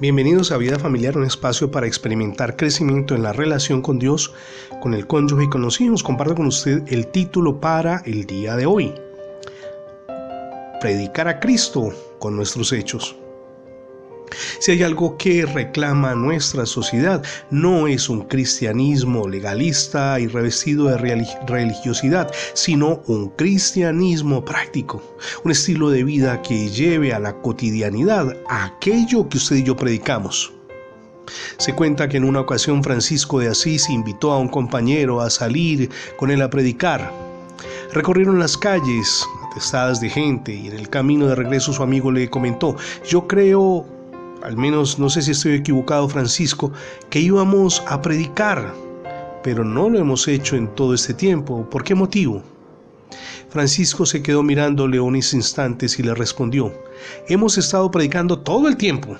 Bienvenidos a Vida Familiar, un espacio para experimentar crecimiento en la relación con Dios, con el cónyuge y con los hijos. Comparto con usted el título para el día de hoy. Predicar a Cristo con nuestros hechos. Si hay algo que reclama nuestra sociedad, no es un cristianismo legalista y revestido de religiosidad, sino un cristianismo práctico, un estilo de vida que lleve a la cotidianidad aquello que usted y yo predicamos. Se cuenta que en una ocasión Francisco de Asís invitó a un compañero a salir con él a predicar. Recorrieron las calles atestadas de gente y en el camino de regreso su amigo le comentó, yo creo al menos no sé si estoy equivocado Francisco, que íbamos a predicar, pero no lo hemos hecho en todo este tiempo. ¿Por qué motivo? Francisco se quedó mirándole unos instantes y le respondió, hemos estado predicando todo el tiempo.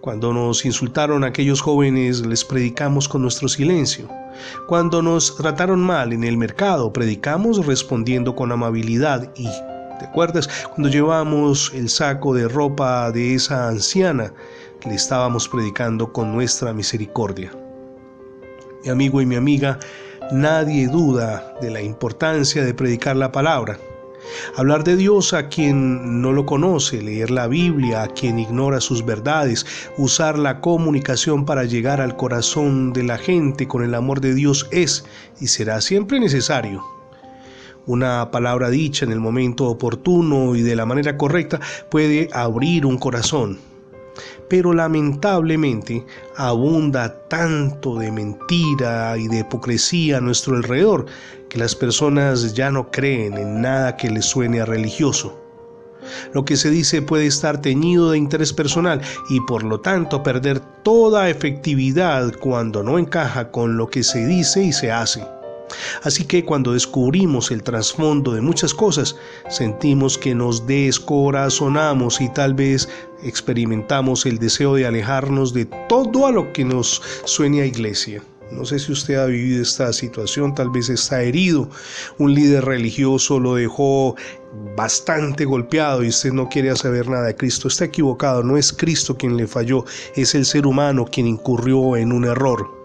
Cuando nos insultaron aquellos jóvenes, les predicamos con nuestro silencio. Cuando nos trataron mal en el mercado, predicamos respondiendo con amabilidad y ¿Te acuerdas cuando llevamos el saco de ropa de esa anciana? Le estábamos predicando con nuestra misericordia. Mi amigo y mi amiga, nadie duda de la importancia de predicar la palabra. Hablar de Dios a quien no lo conoce, leer la Biblia a quien ignora sus verdades, usar la comunicación para llegar al corazón de la gente con el amor de Dios es y será siempre necesario. Una palabra dicha en el momento oportuno y de la manera correcta puede abrir un corazón. Pero lamentablemente abunda tanto de mentira y de hipocresía a nuestro alrededor que las personas ya no creen en nada que les suene a religioso. Lo que se dice puede estar teñido de interés personal y por lo tanto perder toda efectividad cuando no encaja con lo que se dice y se hace. Así que cuando descubrimos el trasfondo de muchas cosas, sentimos que nos descorazonamos y tal vez experimentamos el deseo de alejarnos de todo a lo que nos suene a iglesia. No sé si usted ha vivido esta situación, tal vez está herido. Un líder religioso lo dejó bastante golpeado y usted no quiere saber nada de Cristo. Está equivocado, no es Cristo quien le falló, es el ser humano quien incurrió en un error.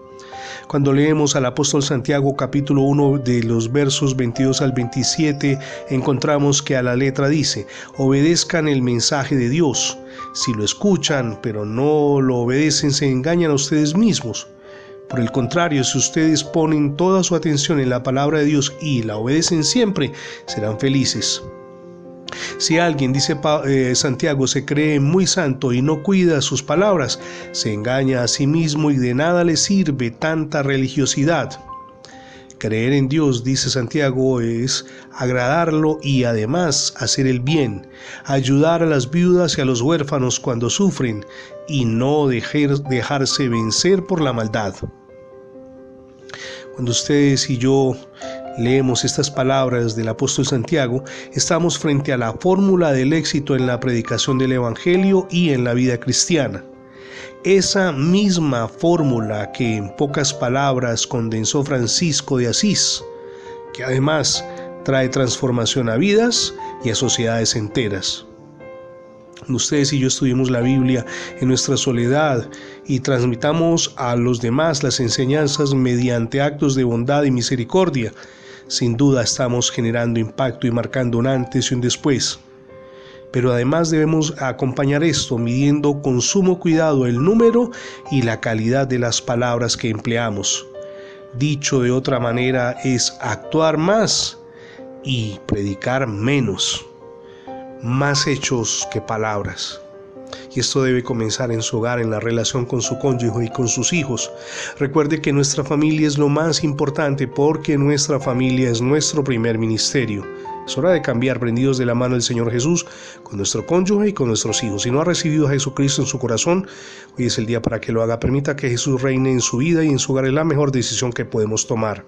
Cuando leemos al apóstol Santiago capítulo 1 de los versos 22 al 27, encontramos que a la letra dice, obedezcan el mensaje de Dios. Si lo escuchan, pero no lo obedecen, se engañan a ustedes mismos. Por el contrario, si ustedes ponen toda su atención en la palabra de Dios y la obedecen siempre, serán felices. Si alguien, dice eh, Santiago, se cree muy santo y no cuida sus palabras, se engaña a sí mismo y de nada le sirve tanta religiosidad. Creer en Dios, dice Santiago, es agradarlo y además hacer el bien, ayudar a las viudas y a los huérfanos cuando sufren y no dejarse vencer por la maldad. Cuando ustedes y yo leemos estas palabras del apóstol Santiago, estamos frente a la fórmula del éxito en la predicación del Evangelio y en la vida cristiana. Esa misma fórmula que en pocas palabras condensó Francisco de Asís, que además trae transformación a vidas y a sociedades enteras. Ustedes y yo estudiemos la Biblia en nuestra soledad y transmitamos a los demás las enseñanzas mediante actos de bondad y misericordia sin duda estamos generando impacto y marcando un antes y un después. Pero además debemos acompañar esto midiendo con sumo cuidado el número y la calidad de las palabras que empleamos. Dicho de otra manera es actuar más y predicar menos. Más hechos que palabras y esto debe comenzar en su hogar, en la relación con su cónyuge y con sus hijos. Recuerde que nuestra familia es lo más importante porque nuestra familia es nuestro primer ministerio. Es hora de cambiar, prendidos de la mano del Señor Jesús, con nuestro cónyuge y con nuestros hijos. Si no ha recibido a Jesucristo en su corazón, hoy es el día para que lo haga. Permita que Jesús reine en su vida y en su hogar es la mejor decisión que podemos tomar.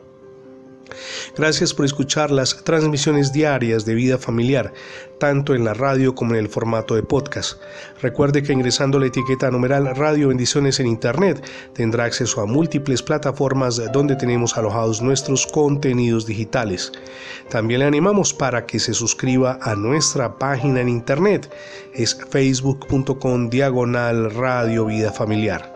Gracias por escuchar las transmisiones diarias de vida familiar, tanto en la radio como en el formato de podcast. Recuerde que ingresando la etiqueta numeral Radio Bendiciones en Internet tendrá acceso a múltiples plataformas donde tenemos alojados nuestros contenidos digitales. También le animamos para que se suscriba a nuestra página en Internet. Es facebook.com diagonal Radio Vida Familiar.